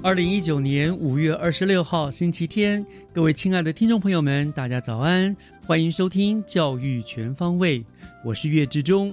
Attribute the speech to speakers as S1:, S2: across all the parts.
S1: 二零一九年五月二十六号星期天，各位亲爱的听众朋友们，大家早安，欢迎收听教育全方位，我是岳志忠。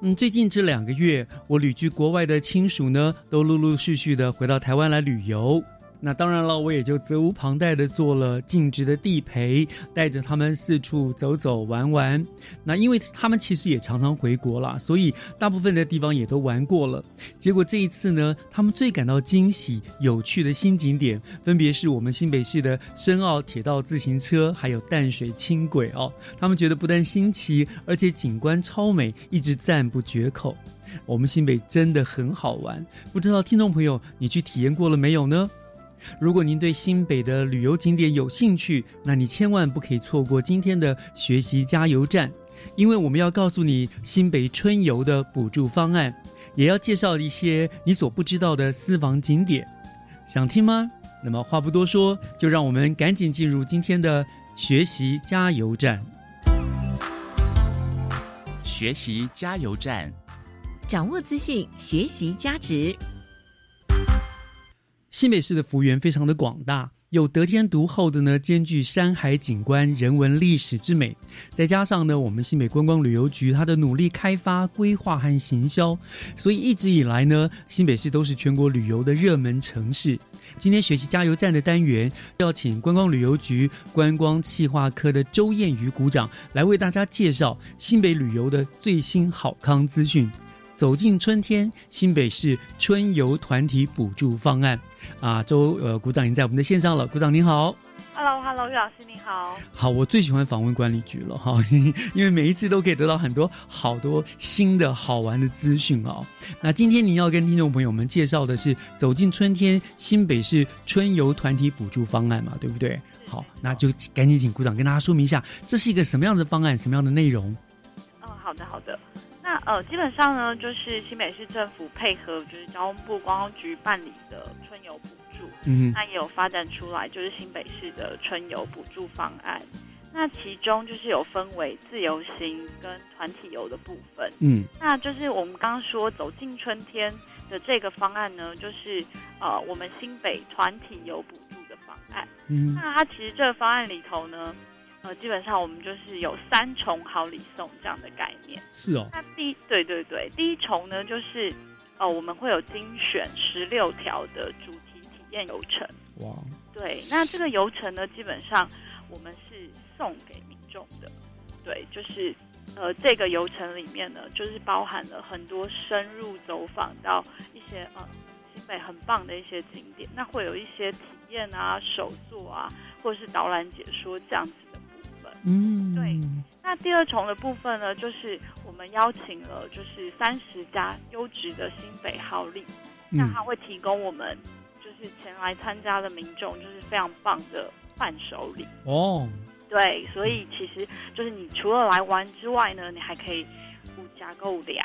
S1: 嗯，最近这两个月，我旅居国外的亲属呢，都陆陆续续的回到台湾来旅游。那当然了，我也就责无旁贷的做了尽职的地陪，带着他们四处走走玩玩。那因为他们其实也常常回国啦，所以大部分的地方也都玩过了。结果这一次呢，他们最感到惊喜、有趣的新景点，分别是我们新北市的深澳铁道自行车，还有淡水轻轨哦。他们觉得不但新奇，而且景观超美，一直赞不绝口。我们新北真的很好玩，不知道听众朋友你去体验过了没有呢？如果您对新北的旅游景点有兴趣，那你千万不可以错过今天的学习加油站，因为我们要告诉你新北春游的补助方案，也要介绍一些你所不知道的私房景点。想听吗？那么话不多说，就让我们赶紧进入今天的学习加油站。
S2: 学习加油站，
S3: 掌握资讯，学习加值。
S1: 新北市的幅员非常的广大，有得天独厚的呢，兼具山海景观、人文历史之美，再加上呢，我们新北观光旅游局它的努力开发、规划和行销，所以一直以来呢，新北市都是全国旅游的热门城市。今天学习加油站的单元，要请观光旅游局观光企划科的周燕瑜股长来为大家介绍新北旅游的最新好康资讯。走进春天，新北市春游团体补助方案啊，周呃股长已经在我们的线上了，股长您好。
S4: Hello，Hello，岳老师你好。
S1: 好，我最喜欢访问管理局了哈，因为每一次都可以得到很多好多新的好玩的资讯哦。那今天您要跟听众朋友们介绍的是走进春天新北市春游团体补助方案嘛，对不对？好，那就赶紧请股长跟大家说明一下，这是一个什么样的方案，什么样的内容？
S4: 嗯，好的，好的。那呃，基本上呢，就是新北市政府配合就是交通部观光局办理的春游补助，
S1: 嗯
S4: 那也有发展出来就是新北市的春游补助方案。那其中就是有分为自由行跟团体游的部分。
S1: 嗯
S4: 那就是我们刚刚说走进春天的这个方案呢，就是呃我们新北团体游补助的方案。
S1: 嗯
S4: 那它其实这个方案里头呢，呃，基本上我们就是有三重好礼送这样的概念。
S1: 是哦，
S4: 那第一，对对对，第一重呢就是，呃，我们会有精选十六条的主题体验游程。
S1: 哇，
S4: 对，那这个游程呢，基本上我们是送给民众的。对，就是呃，这个游程里面呢，就是包含了很多深入走访到一些呃新北很棒的一些景点，那会有一些体验啊、手作啊，或者是导览解说这样子。
S1: 嗯，
S4: 对那第二重的部分呢，就是我们邀请了就是三十家优质的新北好礼，那
S1: 嗯
S4: 它会提供我们就是前来参加的民众就是非常棒的伴手礼。
S1: 哦，
S4: 对，所以其实就是你除了来玩之外呢，你还可以五加购物的呀，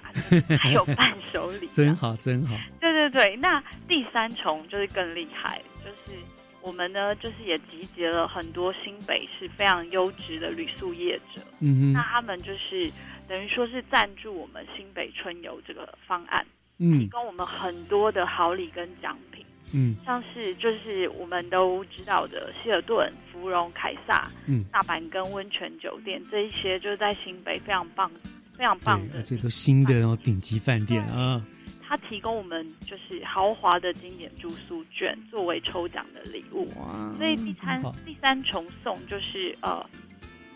S4: 还有伴手礼。
S1: 真好真好，
S4: 对对对，那第三重就是更厉害，就是我们呢，就是也集结了很多新北市非常优质的旅宿业者，
S1: 嗯哼，
S4: 那他们就是等于说是赞助我们新北春游这个方案。
S1: 嗯。
S4: 提供我们很多的好礼跟奖品，
S1: 嗯。
S4: 像是就是我们都知道的希尔顿、芙蓉、凯撒、
S1: 嗯，
S4: 大阪跟温泉酒店这一些，就是在新北非常棒、非常棒，的
S1: 而且都新的然后顶级饭店啊，
S4: 它提供我们就是豪华的经典住宿券作为抽奖的礼物。
S1: 哇，
S4: 所以第三第三重送就是呃，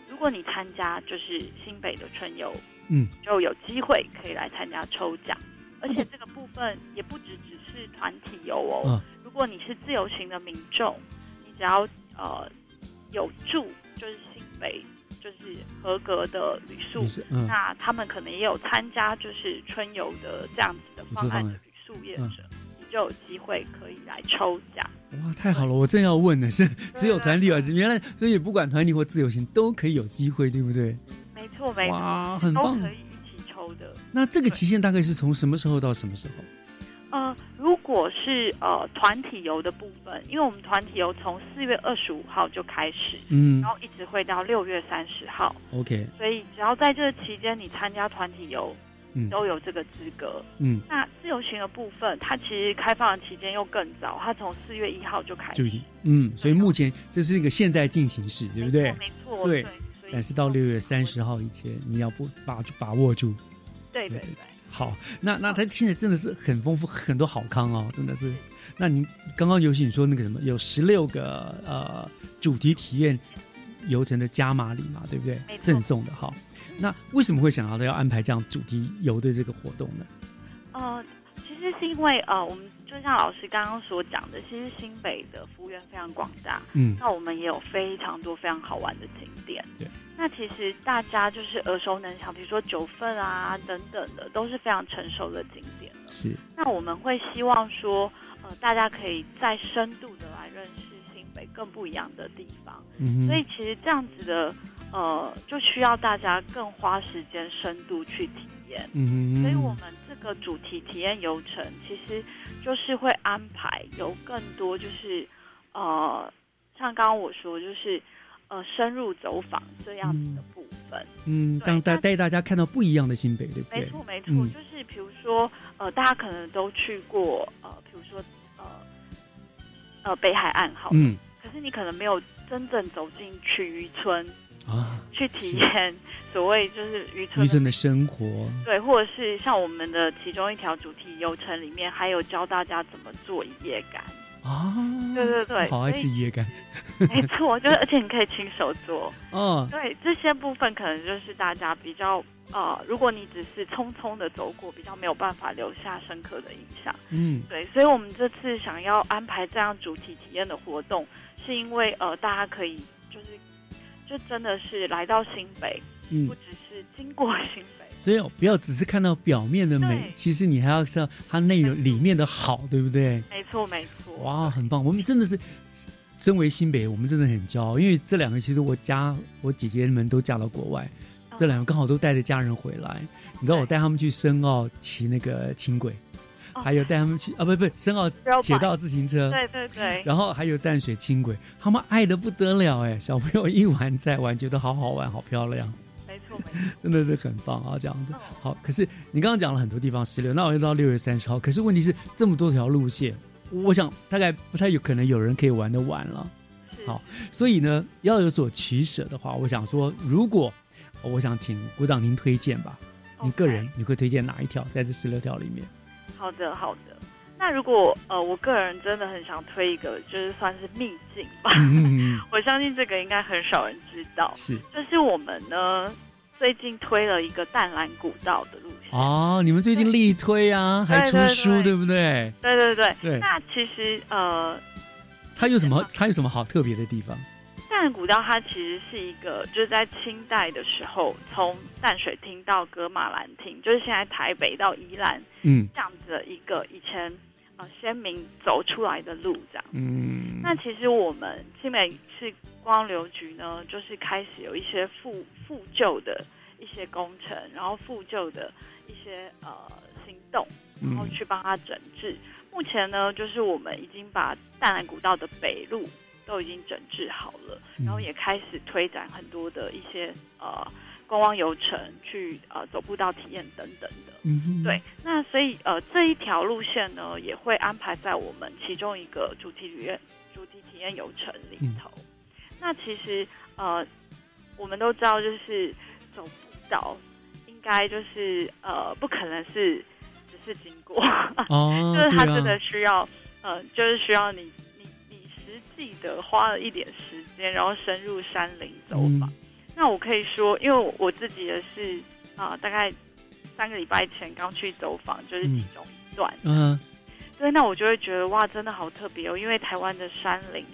S4: 如果你参加就是新北的春游，
S1: 嗯，
S4: 就有机会可以来参加抽奖。而且这个部分也不只只是团体游哦，
S1: 嗯
S4: 如果你是自由行的民众，你只要呃有住就是新北就是合格的旅宿那他们可能也有参加就是春游的这样子的方案的旅宿业
S1: 嗯
S4: 者，你就有机会可以来抽奖。
S1: 哇，太好了！我正要问呢是，只有团体还是原来，所以不管团体或自由行都可以有机会，对不对？
S4: 没错，没错，
S1: 哇，很
S4: 都
S1: 棒！
S4: 可以一起抽的。
S1: 那这个期限大概是从什么时候到什么时候？
S4: 呃，如果是呃团体游的部分，因为我们团体游从四月二十五号就开始，
S1: 嗯
S4: 然后一直会到六月三十号
S1: ，，OK，
S4: 所以只要在这期间你参加团体游，
S1: 嗯
S4: 都有这个资格。
S1: 嗯，
S4: 那自由行的部分，它其实开放的期间又更早，它从四月一号就开始，
S1: 嗯，所以目前这是一个现在进行式，对不对？
S4: 没错，
S1: 对
S4: 对。
S1: 但是到六月三十号以前，你要不把把握住。对
S4: 对对对。
S1: 好，那那他现在真的是很丰富，很多好康哦，真的是。那你刚刚尤其你说那个什么，有十六个呃主题体验游程的加码礼嘛，对不对赠送的哈。那为什么会想要要安排这样主题游的这个活动呢？
S4: 呃，其实是因为呃，我们就像老师刚刚所讲的，其实新北的服务员非常广大，
S1: 嗯
S4: 那我们也有非常多非常好玩的景点。
S1: 对，
S4: 那其实大家就是耳熟能详，比如说九份啊等等的，都是非常成熟的景点了。
S1: 是，
S4: 那我们会希望说，呃，大家可以再深度的来认识新北更不一样的地方。
S1: 嗯，
S4: 所以其实这样子的，呃，就需要大家更花时间深度去体验。
S1: 嗯哼，
S4: 所以我们这个主题体验游程，其实就是会安排有更多，就是呃，像刚刚我说，就是呃，深入走访这样子的部分。
S1: 嗯，让带带大家看到不一样的新北，对不对？
S4: 没错，没错，
S1: 嗯
S4: 就是比如说呃，大家可能都去过呃，比如说呃呃北海岸好了，
S1: 嗯
S4: 可是你可能没有真正走进去渔村
S1: 啊，
S4: 去体验 所谓就是渔村的
S1: 渔村的生活，
S4: 对，或者是像我们的其中一条主题游程里面，还有教大家怎么做一夜干。
S1: 啊，
S4: 对对对
S1: 好爱吃椰干
S4: 没错，就是而且你可以亲手做。
S1: 嗯，
S4: 对，这些部分可能就是大家比较呃，如果你只是匆匆的走过，比较没有办法留下深刻的印象。
S1: 嗯
S4: 对，所以我们这次想要安排这样主题体验的活动，是因为呃，大家可以就是就真的是来到新北，
S1: 嗯
S4: 不，只是经过新北。
S1: 所以不要只是看到表面的美，其实你还要知道它内容里面的好，对不对？
S4: 没错，没错。
S1: 哇，很棒！我们真的是身为新北，我们真的很骄傲，因为这两个其实我家我姐姐们都嫁到国外，
S4: 嗯
S1: 这两个刚好都带着家人回来。你知道我带他们去深澳骑那个轻轨，
S4: 哦
S1: 还有带他们去啊，不不，深澳铁道自行车，
S4: 对对对，
S1: 然后还有淡水轻轨，他们爱的不得了哎，小朋友一玩再玩，觉得好好玩，好漂亮，真的是很棒啊，这样子
S4: 嗯。
S1: 好，可是你刚刚讲了很多地方十六，那我就到六月三十号。可是问题是这么多条路线，我想大概不太有可能有人可以玩得完了。好所以呢，要有所取舍的话，我想说，如果我想请鼓掌您推荐吧，你个人你会推荐哪一条在这十六条里面？
S4: 好的好的。那如果呃，我个人真的很想推一个，就是算是秘境吧。
S1: 嗯，
S4: 我相信这个应该很少人知道，
S1: 是
S4: 就是我们呢最近推了一个淡蓝古道的路线。
S1: 哦，你们最近力推啊，还出书，
S4: 对
S1: 对不对？
S4: 对对对。
S1: 对，
S4: 那其实呃，
S1: 它有什么？它有什么好特别的地方？
S4: 淡蓝古道它其实是一个，就是在清代的时候，从淡水厅到格马兰厅，就是现在台北到宜兰
S1: 嗯
S4: 这样子的一个以前呃先民走出来的路这样。
S1: 嗯，
S4: 那其实我们新北市光流局呢，就是开始有一些复复旧的一些工程，然后复旧的一些呃行动，然后
S1: 嗯
S4: 去帮它整治。目前呢，就是我们已经把淡蓝古道的北路都已经整治好了，
S1: 嗯
S4: 然后也开始推展很多的一些呃观光游程，去呃走步道体验等等的。
S1: 嗯哼，
S4: 对，那所以呃这一条路线呢，也会安排在我们其中一个主题旅院主题体验游程里头。那其实呃我们都知道，就是走步道应该就是呃不可能是只是经过，
S1: 哦，
S4: 就是它
S1: 对啊
S4: 真的需要呃就是需要你你你实际的花了一点时间，然后深入山林走访。
S1: 嗯
S4: 那我可以说，因为我我自己也是啊、大概三个礼拜前刚去走访，就是其中一段。
S1: 嗯
S4: 对，那我就会觉得哇，真的好特别哦，因为台湾的山林，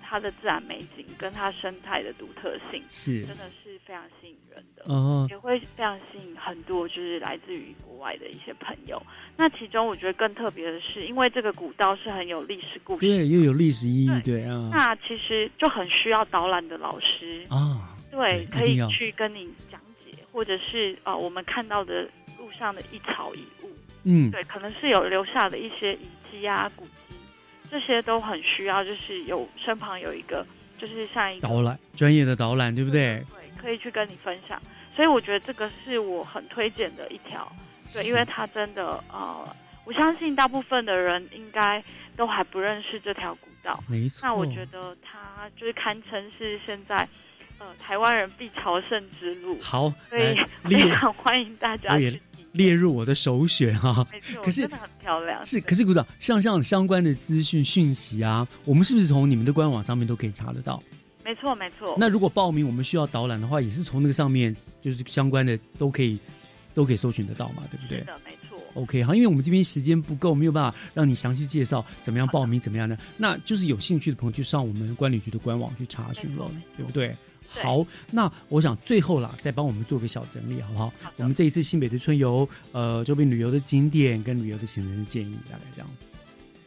S4: 它的自然美景跟它生态的独特性，
S1: 是
S4: 真的是非常吸引人的。
S1: 嗯
S4: 也会非常吸引很多就是来自于国外的一些朋友。那其中我觉得更特别的是，因为这个古道是很有历史故事，
S1: 对，又有历史意义，
S4: 对
S1: 对啊
S4: 那其实就很需要导览的老师，
S1: 啊，
S4: 对，可以去跟你讲解，或者是呃我们看到的路上的一草一物，
S1: 嗯，
S4: 对，可能是有留下的一些遗迹啊、古迹，这些都很需要，就是有身旁有一个，就是像一个
S1: 导览专业的导览，对不对？
S4: 对，可以去跟你分享。所以我觉得这个是我很推荐的一条，对，因为它真的呃，我相信大部分的人应该都还不认识这条古道。
S1: 没错。
S4: 那我觉得它就是堪称是现在呃台湾人必朝圣之路，
S1: 好，
S4: 所以 非常欢迎大家
S1: 也
S4: 去。
S1: 列入我的首选哈。
S4: 没错，
S1: 可是
S4: 真的很漂亮。
S1: 是，可是鼓掌，像像相关的资讯讯息啊，我们是不是从你们的官网上面都可以查得到？
S4: 没错没错。
S1: 那如果报名我们需要导览的话，也是从那个上面，就是相关的都可以都可以搜寻得到嘛，对不对
S4: 是的，没错。
S1: ？OK，好，因为我们这边时间不够，没有办法让你详细介绍怎么样报名，怎么样的，那就是有兴趣的朋友就上我们管理局的官网去查询了对不对？
S4: 对。
S1: 好，那我想最后啦，再帮我们做个小整理，好不好？
S4: 好
S1: 我们这一次新北的春游，呃，周边旅游的景点跟旅游的行程的建议，大概这样。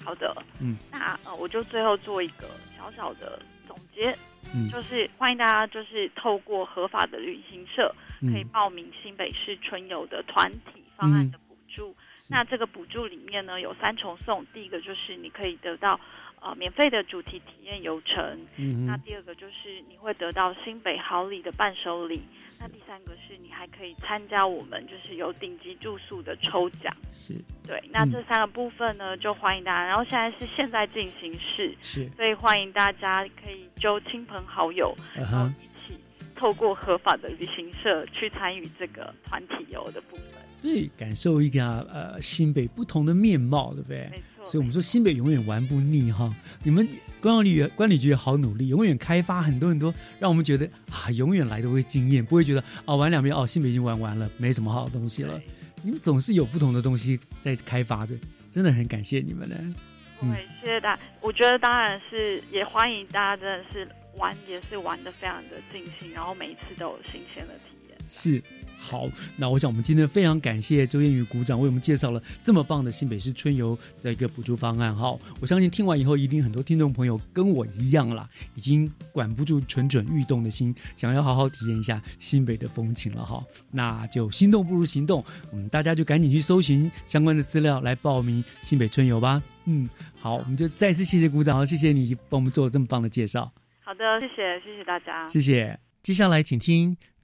S4: 好的，
S1: 嗯，
S4: 那呃，我就最后做一个小小的总结，
S1: 嗯。
S4: 就是欢迎大家就是透过合法的旅行社可以
S1: 嗯，
S4: 报名新北市春游的团体方案的补助。
S1: 是
S4: 那这个补助里面呢有三重送，第一个就是你可以得到呃免费的主题体验游程，那
S1: 嗯那，
S4: 第二个就是你会得到新北好礼的伴手礼，那第三个是你还可以参加我们就是有顶级住宿的抽奖。
S1: 是
S4: 对，那
S1: 嗯
S4: 这三个部分呢，就欢迎大家。然后现在是现在进行式，
S1: 是，
S4: 所以欢迎大家可以揪亲朋好友，
S1: 嗯
S4: 然后
S1: 哼，
S4: 一起透过合法的旅行社去参与这个团体游的部分。
S1: 对，感受一个呃新北不同的面貌，对不对？所以我们说新北永远玩不腻哈。你们观光旅管理局也好努力，永远开发很多很多，让我们觉得啊，永远来都会惊艳，不会觉得啊玩两遍哦，新北已经玩完了，没什么好东西了。你们总是有不同的东西在开发着，真的很感谢你们呢。嗯
S4: 对，谢谢大家。我觉得当然是也欢迎大家，真的是玩也是玩的非常的尽兴，然后每一次都有新鲜的体验。
S1: 是好，那我想我们今天非常感谢周燕宇股长为我们介绍了这么棒的新北市春游的一个补助方案哈。我相信听完以后，一定很多听众朋友跟我一样啦，已经管不住蠢蠢欲动的心，想要好好体验一下新北的风情了哈。那就心动不如行动，嗯，大家就赶紧去搜寻相关的资料来报名新北春游吧。嗯，好，我们就再次谢谢股长，谢谢你帮我们做了这么棒的介绍，
S4: 好的，谢谢，谢谢大家。
S1: 谢谢。接下来请听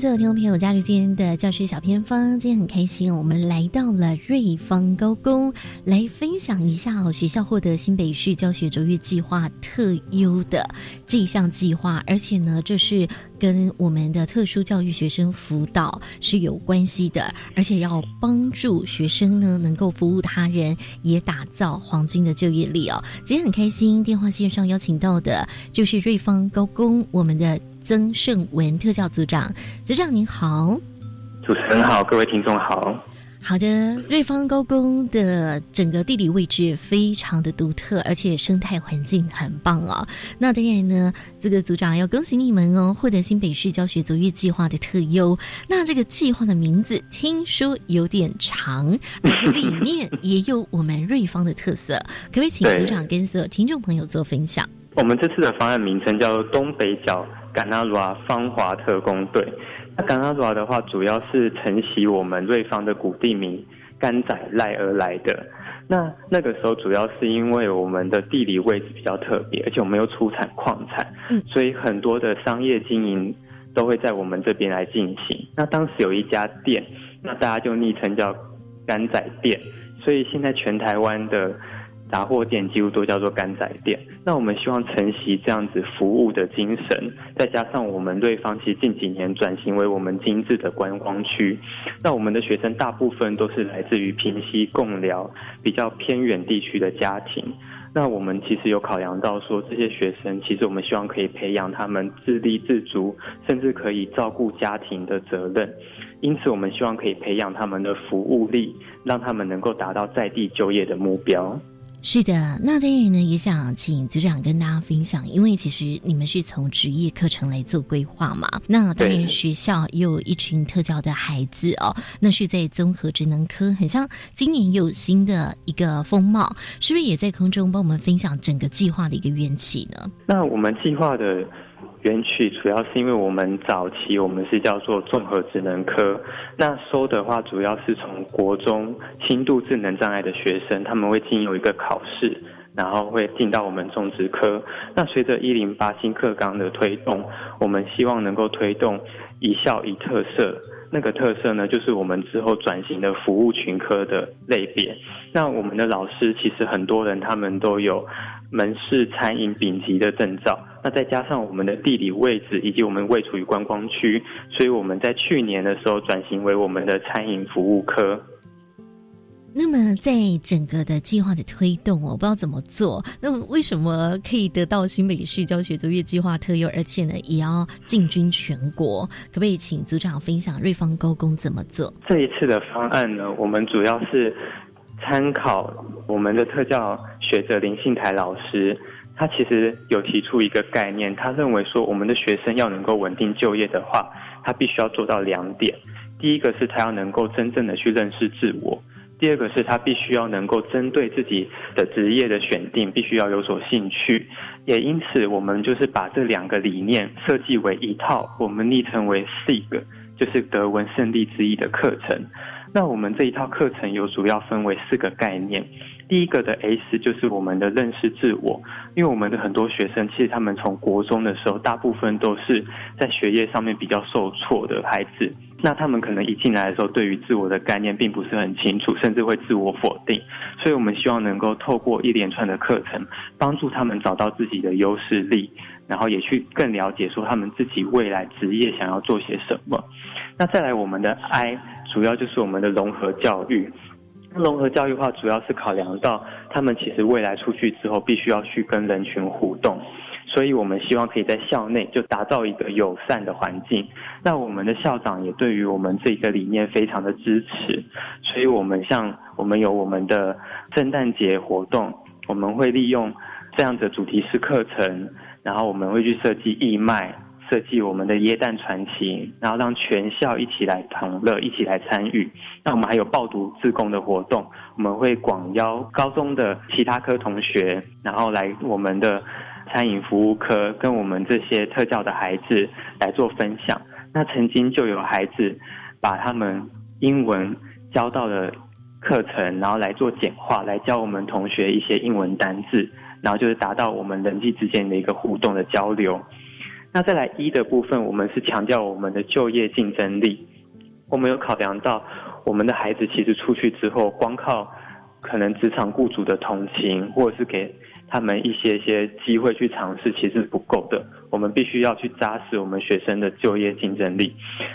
S5: 所有听众朋友加入今天的教学小偏方。今天很开心，我们来到了瑞芳高工，来分享一下哦，学校获得新北市教学卓越计划特优的这一项计划，而且呢，这是跟我们的特殊教育学生辅导是有关系的，而且要帮助学生呢能够服务他人，也打造黄金的就业力哦。今天很开心，电话线上邀请到的就是瑞芳高工我们的曾胜文特教组长，组长您好。
S6: 主持人好，各位听众好。
S5: 好的，瑞芳高工的整个地理位置非常的独特，而且生态环境很棒哦。那当然呢，这个组长要恭喜你们哦，获得新北市教学卓越计划的特优。那这个计划的名字听说有点长，里面也有我们瑞芳的特色，可不可以请组长跟所有听众朋友做分享？
S6: 我们这次的方案名称叫东北角甘纳鲁瓦芳华特工队。那甘纳鲁瓦的话，主要是承袭我们瑞芳的古地名甘仔赖而来的。那那个时候主要是因为我们的地理位置比较特别，而且我们又出产矿产，
S3: 嗯，
S6: 所以很多的商业经营都会在我们这边来进行。那当时有一家店，那大家就昵称叫甘仔店，所以现在全台湾的。杂货店几乎都叫做干仔店。那我们希望承袭这样子服务的精神，再加上我们对方其实近几年转型为我们精致的观光区。那我们的学生大部分都是来自于平溪、共寮比较偏远地区的家庭。那我们其实有考量到说，这些学生其实我们希望可以培养他们自立自足，甚至可以照顾家庭的责任。因此，我们希望可以培养他们的服务力，让他们能够达到在地就业的目标。
S5: 是的，那当然呢，也想请组长跟大家分享，因为其实你们是从职业课程来做规划嘛。那当然，学校也有一群特教的孩子哦，那是在综合职能科，很像今年有新的一个风貌，是不是也在空中帮我们分享整个计划的一个缘起呢？
S6: 那我们计划的。园区主要是因为我们早期我们是叫做综合智能科，那收的话主要是从国中轻度智能障碍的学生，他们会经由一个考试，然后会进到我们种植科。那随着一零八新课纲的推动，我们希望能够推动一校一特色。那个特色呢，就是我们之后转型的服务群科的类别。那我们的老师其实很多人他们都有门市餐饮丙级的证照。那再加上我们的地理位置以及我们位处于观光区，所以我们在去年的时候转型为我们的餐饮服务科。
S5: 那么，在整个的计划的推动，我不知道怎么做。那么，为什么可以得到新北市教学卓越计划特优，而且呢，也要进军全国？可不可以请组长分享瑞芳高工怎么做？
S6: 这一次的方案呢，我们主要是参考我们的特教学者林信台老师。他其实有提出一个概念，他认为说，我们的学生要能够稳定就业的话，他必须要做到两点。第一个是他要能够真正的去认识自我，第二个是他必须要能够针对自己的职业的选定，必须要有所兴趣。也因此，我们就是把这两个理念设计为一套，我们昵称为 SIG，就是德文胜利之一的课程。那我们这一套课程有主要分为四个概念。第一个的 S 就是我们的认识自我，因为我们的很多学生其实他们从国中的时候，大部分都是在学业上面比较受挫的孩子，那他们可能一进来的时候，对于自我的概念并不是很清楚，甚至会自我否定。所以我们希望能够透过一连串的课程，帮助他们找到自己的优势力，然后也去更了解说他们自己未来职业想要做些什么。那再来我们的 I，主要就是我们的融合教育。那融合教育的话主要是考量到他们其实未来出去之后必须要去跟人群互动，所以我们希望可以在校内就打造一个友善的环境。那我们的校长也对于我们这个理念非常的支持，所以我们像我们有我们的圣诞节活动，我们会利用这样的主题式课程，然后我们会去设计义卖。设计我们的耶诞传奇，然后让全校一起来同乐，一起来参与。那我们还有报读自贡的活动，我们会广邀高中的其他科同学，然后来我们的餐饮服务科，跟我们这些特教的孩子来做分享。那曾经就有孩子把他们英文教到的课程，然后来做简化，来教我们同学一些英文单字，然后就是达到我们人际之间的一个互动的交流。那再来一的部分，我们是强调我们的就业竞争力。我们有考量到，我们的孩子其实出去之后，光靠可能职场雇主的同情，或者是给他们一些些机会去尝试，其实是不够的。我们必须要去扎实我们学生的就业竞争力。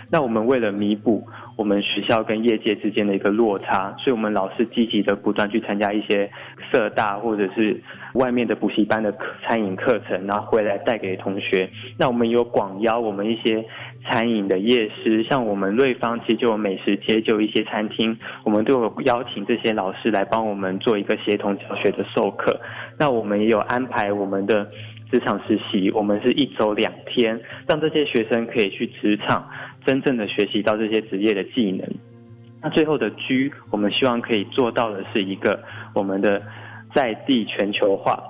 S6: 那我们为了弥补我们学校跟业界之间的一个落差，所以我们老师积极的不断去参加一些社大或者是外面的补习班的餐饮课程，然后回来带给同学。那我们有广邀我们一些餐饮的业师，像我们瑞芳其实就有美食街，就有一些餐厅，我们都有邀请这些老师来帮我们做一个协同教学的授课。那我们也有安排我们的。职场实习，我们是一周两天，让这些学生可以去职场，真正的学习到这些职业的技能。那最后的居，我们希望可以做到的是一个我们的在地全球化。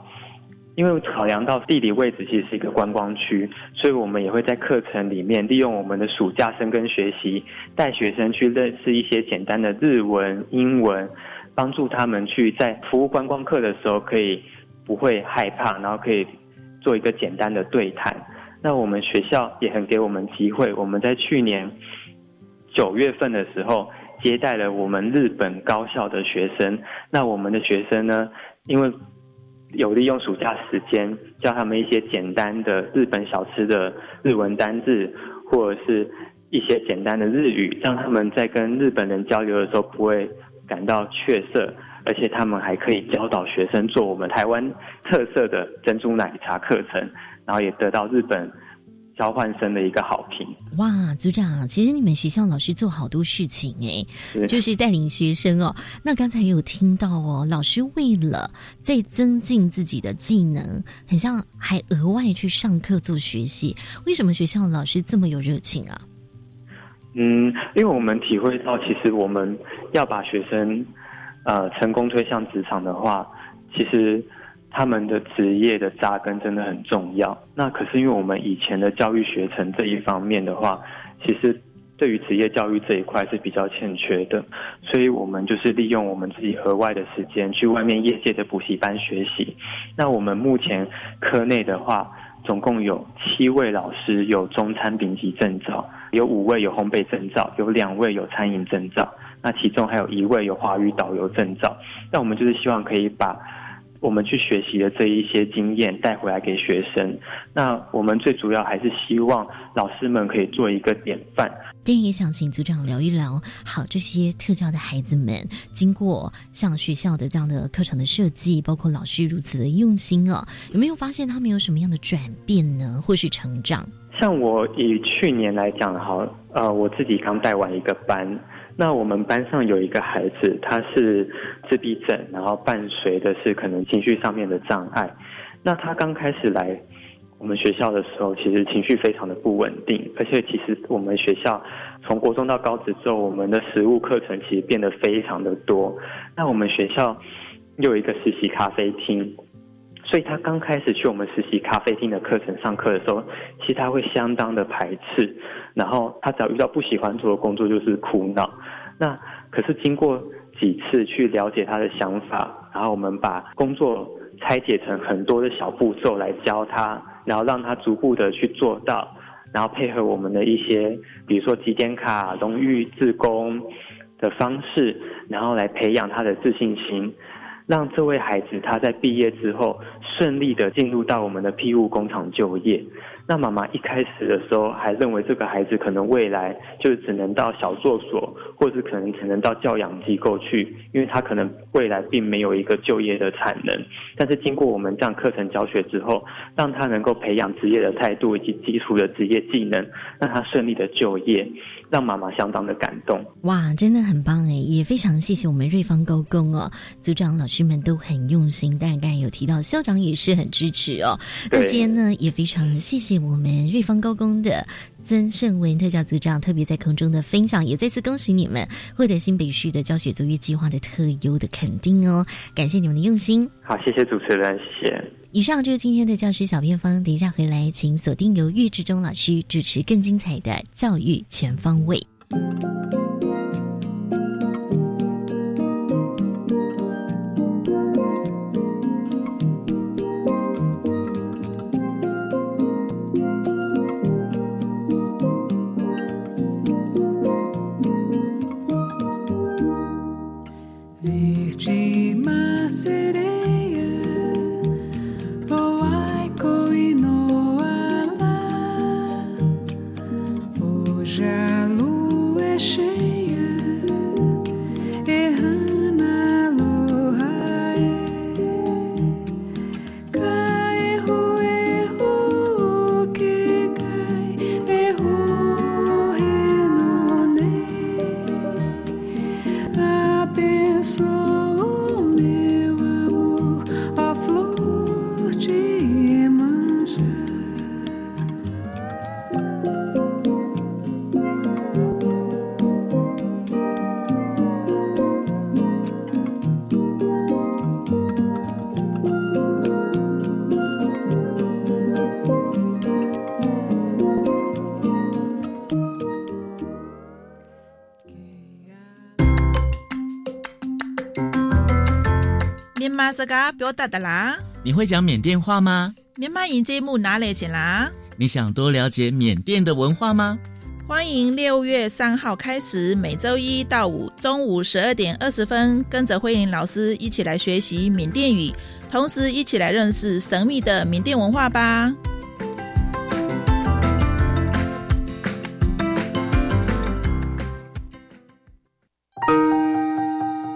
S6: 因为考量到地理位置其实是一个观光区，所以我们也会在课程里面利用我们的暑假生根学习，带学生去认识一些简单的日文、英文，帮助他们去在服务观光客的时候可以不会害怕，然后可以做一个简单的对谈。那我们学校也很给我们机会，我们在去年九月份的时候接待了我们日本高校的学生。那我们的学生呢，因为有利用暑假时间教他们一些简单的日本小吃的日文单字，或者是一些简单的日语，让他们在跟日本人交流的时候不会感到怯色，而且他们还可以教导学生做我们台湾特色的珍珠奶茶课程，然后也得到日本。交换生的一个好评
S7: 哇，组长，其实你们学校老师做好多事情哎，就是带领学生哦。那刚才有听到哦，老师为了在增进自己的技能，很像还额外去上课做学习。为什么学校老师这么有热情啊？
S6: 嗯，因为我们体会到，其实我们要把学生呃成功推向职场的话，其实。他们的职业的扎根真的很重要。那可是因为我们以前的教育学程这一方面的话，其实对于职业教育这一块是比较欠缺的，所以我们就是利用我们自己额外的时间去外面业界的补习班学习。那我们目前科内的话，总共有七位老师有中餐丙级证照，有五位有烘焙证照，有两位有餐饮证照，那其中还有一位有华语导游证照。那我们就是希望可以把。我们去学习的这一些经验带回来给学生，那我们最主要还是希望老师们可以做一个典范。
S7: 电影也想请组长聊一聊，好这些特教的孩子们，经过像学校的这样的课程的设计，包括老师如此的用心啊，有没有发现他们有什么样的转变呢？或是成长？
S6: 像我以去年来讲，好，呃，我自己刚带完一个班。那我们班上有一个孩子，他是自闭症，然后伴随的是可能情绪上面的障碍。那他刚开始来我们学校的时候，其实情绪非常的不稳定，而且其实我们学校从国中到高职之后，我们的实务课程其实变得非常的多。那我们学校又有一个实习咖啡厅。所以他刚开始去我们实习咖啡厅的课程上课的时候，其实他会相当的排斥，然后他只要遇到不喜欢做的工作就是苦恼。那可是经过几次去了解他的想法，然后我们把工作拆解成很多的小步骤来教他，然后让他逐步的去做到，然后配合我们的一些，比如说集点卡、荣誉自工的方式，然后来培养他的自信心。让这位孩子他在毕业之后顺利的进入到我们的庇护工厂就业。那妈妈一开始的时候还认为这个孩子可能未来就只能到小作所，或是可能只能到教养机构去，因为他可能未来并没有一个就业的产能。但是经过我们这样课程教学之后，让他能够培养职业的态度以及基础的职业技能，让他顺利的就业。让妈妈相当的感动
S7: 哇，真的很棒哎，也非常谢谢我们瑞芳高工哦，组长老师们都很用心，当然刚才有提到校长也是很支持哦。那今天呢，也非常谢谢我们瑞芳高工的曾胜文特教组长特别在空中的分享，也再次恭喜你们获得新北市的教学卓越计划的特优的肯定哦，感谢你们的用心。
S6: 好，谢谢主持人，谢谢。
S7: 以上就是今天的教师小偏方，等一下回来，请锁定由岳志忠老师主持更精彩的教育全方位。
S8: 斯嘎表达的啦。
S2: 你会讲缅甸话吗？
S8: 缅马营节目哪里去啦？
S2: 你想多了解缅甸的文化吗？
S8: 欢迎六月三号开始，每周一到五中午十二点二十分，跟着慧玲老师一起来学习缅甸语，同时一起来认识神秘的缅甸文化吧。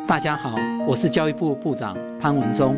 S9: 大家好，我是教育部部长潘文忠。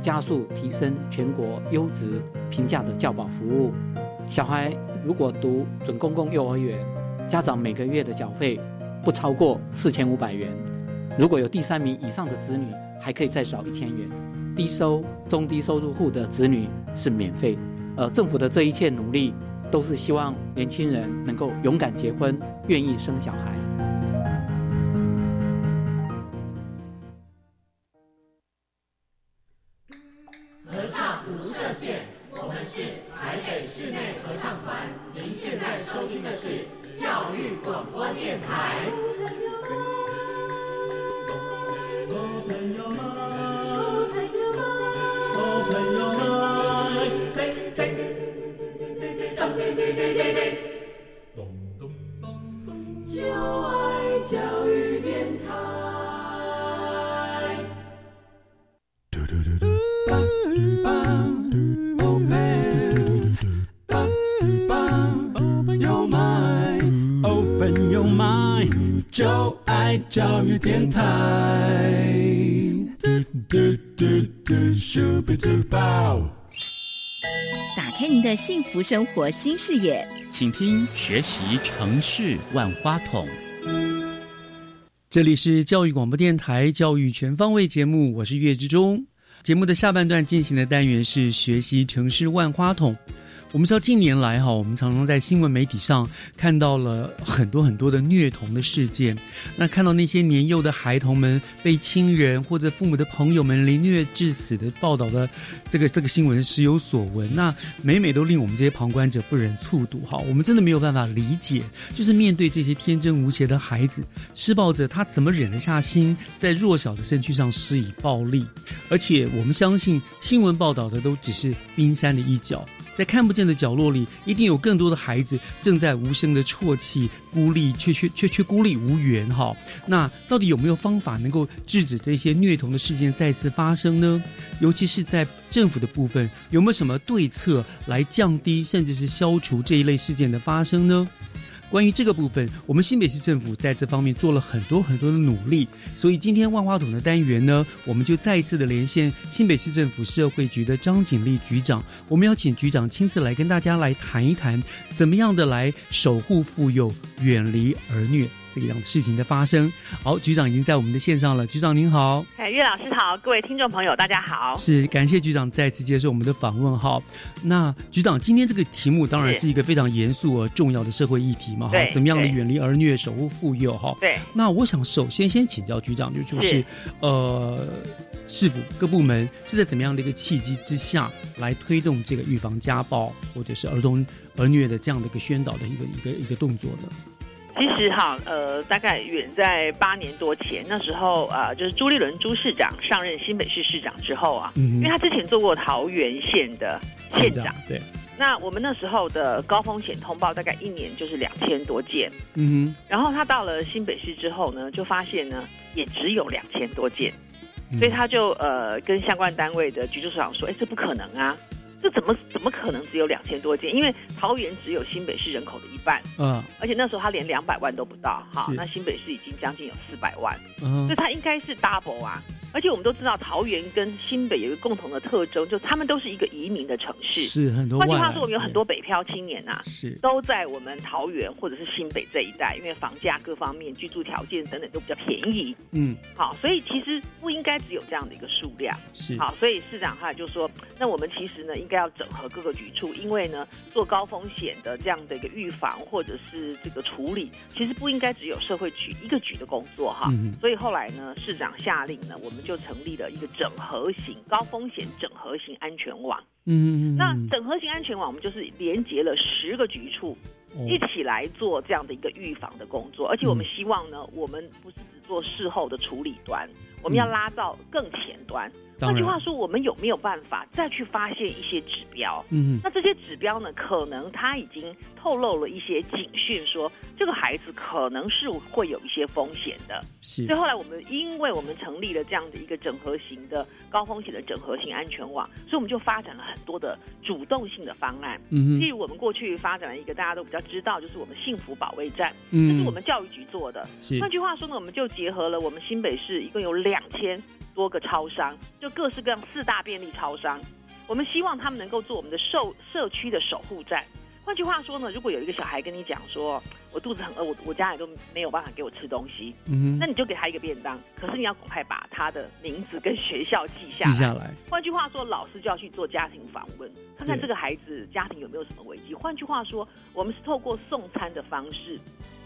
S9: 加速提升全国优质平价的教保服务。小孩如果读准公共幼儿园，家长每个月的缴费不超过四千五百元，如果有第三名以上的子女，还可以再少一千元。低收、中低收入户的子女是免费。而政府的这一切努力，都是希望年轻人能够勇敢结婚，愿意生小孩。
S10: 爱教育电台。
S11: 打开您的幸福生活新视野，
S2: 请听《学习城市万花筒》。
S1: 这里是教育广播电台教育全方位节目，我是岳志忠。节目的下半段进行的单元是学习城市万花筒。我们知道近年来哈，我们常常在新闻媒体上看到了很多很多的虐童的事件。那看到那些年幼的孩童们被亲人或者父母的朋友们凌虐致死的报道的这个这个新闻时有所闻，那每每都令我们这些旁观者不忍卒睹哈。我们真的没有办法理解，就是面对这些天真无邪的孩子，施暴者他怎么忍得下心在弱小的身躯上施以暴力？而且我们相信新闻报道的都只是冰山的一角。在看不见的角落里，一定有更多的孩子正在无声的啜泣，孤立却却却却孤立无援哈。那到底有没有方法能够制止这些虐童的事件再次发生呢？尤其是在政府的部分，有没有什么对策来降低甚至是消除这一类事件的发生呢？关于这个部分，我们新北市政府在这方面做了很多很多的努力，所以今天万花筒的单元呢，我们就再一次的连线新北市政府社会局的张景丽局长，我们要请局长亲自来跟大家来谈一谈，怎么样的来守护妇幼，远离儿虐。这样的事情的发生，好，局长已经在我们的线上了。局长您好，
S12: 哎，岳老师好，各位听众朋友大家好，
S1: 是感谢局长再次接受我们的访问哈。那局长今天这个题目当然是一个非常严肃而重要的社会议题嘛，哈，怎么样的远离儿虐，守护妇幼哈？
S12: 对。
S1: 那我想首先先请教局长，就就是呃，市府各部门是在怎么样的一个契机之下来推动这个预防家暴或者是儿童儿虐的这样的一个宣导的一个一个一个动作呢？
S12: 其实哈，呃，大概远在八年多前，那时候啊，就是朱立伦朱市长上任新北市市长之后啊，因为他之前做过桃园县的县长，
S1: 对。
S12: 那我们那时候的高风险通报大概一年就是两千多件，
S1: 嗯哼。
S12: 然后他到了新北市之后呢，就发现呢，也只有两千多件，所以他就呃跟相关单位的局处长说，哎，这不可能啊。这怎么怎么可能只有两千多间？因为桃园只有新北市人口的一半，
S1: 嗯，
S12: 而且那时候他连两百万都不到，哈，那新北市已经将近有四百万，嗯，所以他应该是 double 啊，而且我们都知道，桃园跟新北有一个共同的特征，就他们都是一个移民的城市。
S1: 是很多。
S12: 换句话说，我们有很多北漂青年啊，
S1: 是
S12: 都在我们桃园或者是新北这一带，因为房价各方面、居住条件等等都比较便宜。
S1: 嗯，
S12: 好，所以其实不应该只有这样的一个数量。
S1: 是
S12: 好，所以市长哈就说，那我们其实呢，应该要整合各个局处，因为呢，做高风险的这样的一个预防或者是这个处理，其实不应该只有社会局一个局的工作哈。
S1: 嗯
S12: 所以后来呢，市长下令呢，我们就成立了一个整合型高风险整合型安全网。
S1: 嗯嗯
S12: 那整合型安全网，我们就是连接了十个局处，
S1: 哦
S12: 一起来做这样的一个预防的工作。而且我们希望呢，我们不是只做事后的处理端，我们要拉到更前端。换句话说，我们有没有办法再去发现一些指标？
S1: 嗯
S12: 那这些指标呢，可能他已经透露了一些警讯，说这个孩子可能是会有一些风险的。
S1: 是
S12: 所以后来我们因为我们成立了这样的一个整合型的高风险的整合型安全网，所以我们就发展了很多的主动性的方案。
S1: 嗯
S12: 例如我们过去发展了一个大家都比较知道，就是我们幸福保卫战，
S1: 嗯
S12: 这是我们教育局做的。
S1: 是
S12: 换句话说呢，我们就结合了我们新北市一共有两千多个超商，就各式各样四大便利超商，我们希望他们能够做我们的社社区的守护站。换句话说呢，如果有一个小孩跟你讲说，我肚子很饿，我我家里都没有办法给我吃东西，
S1: 嗯哼
S12: 那你就给他一个便当，可是你要赶快把他的名字跟学校记下来。
S1: 记下来。
S12: 换句话说，老师就要去做家庭访问，看看这个孩子家庭有没有什么危机。换句话说，我们是透过送餐的方式，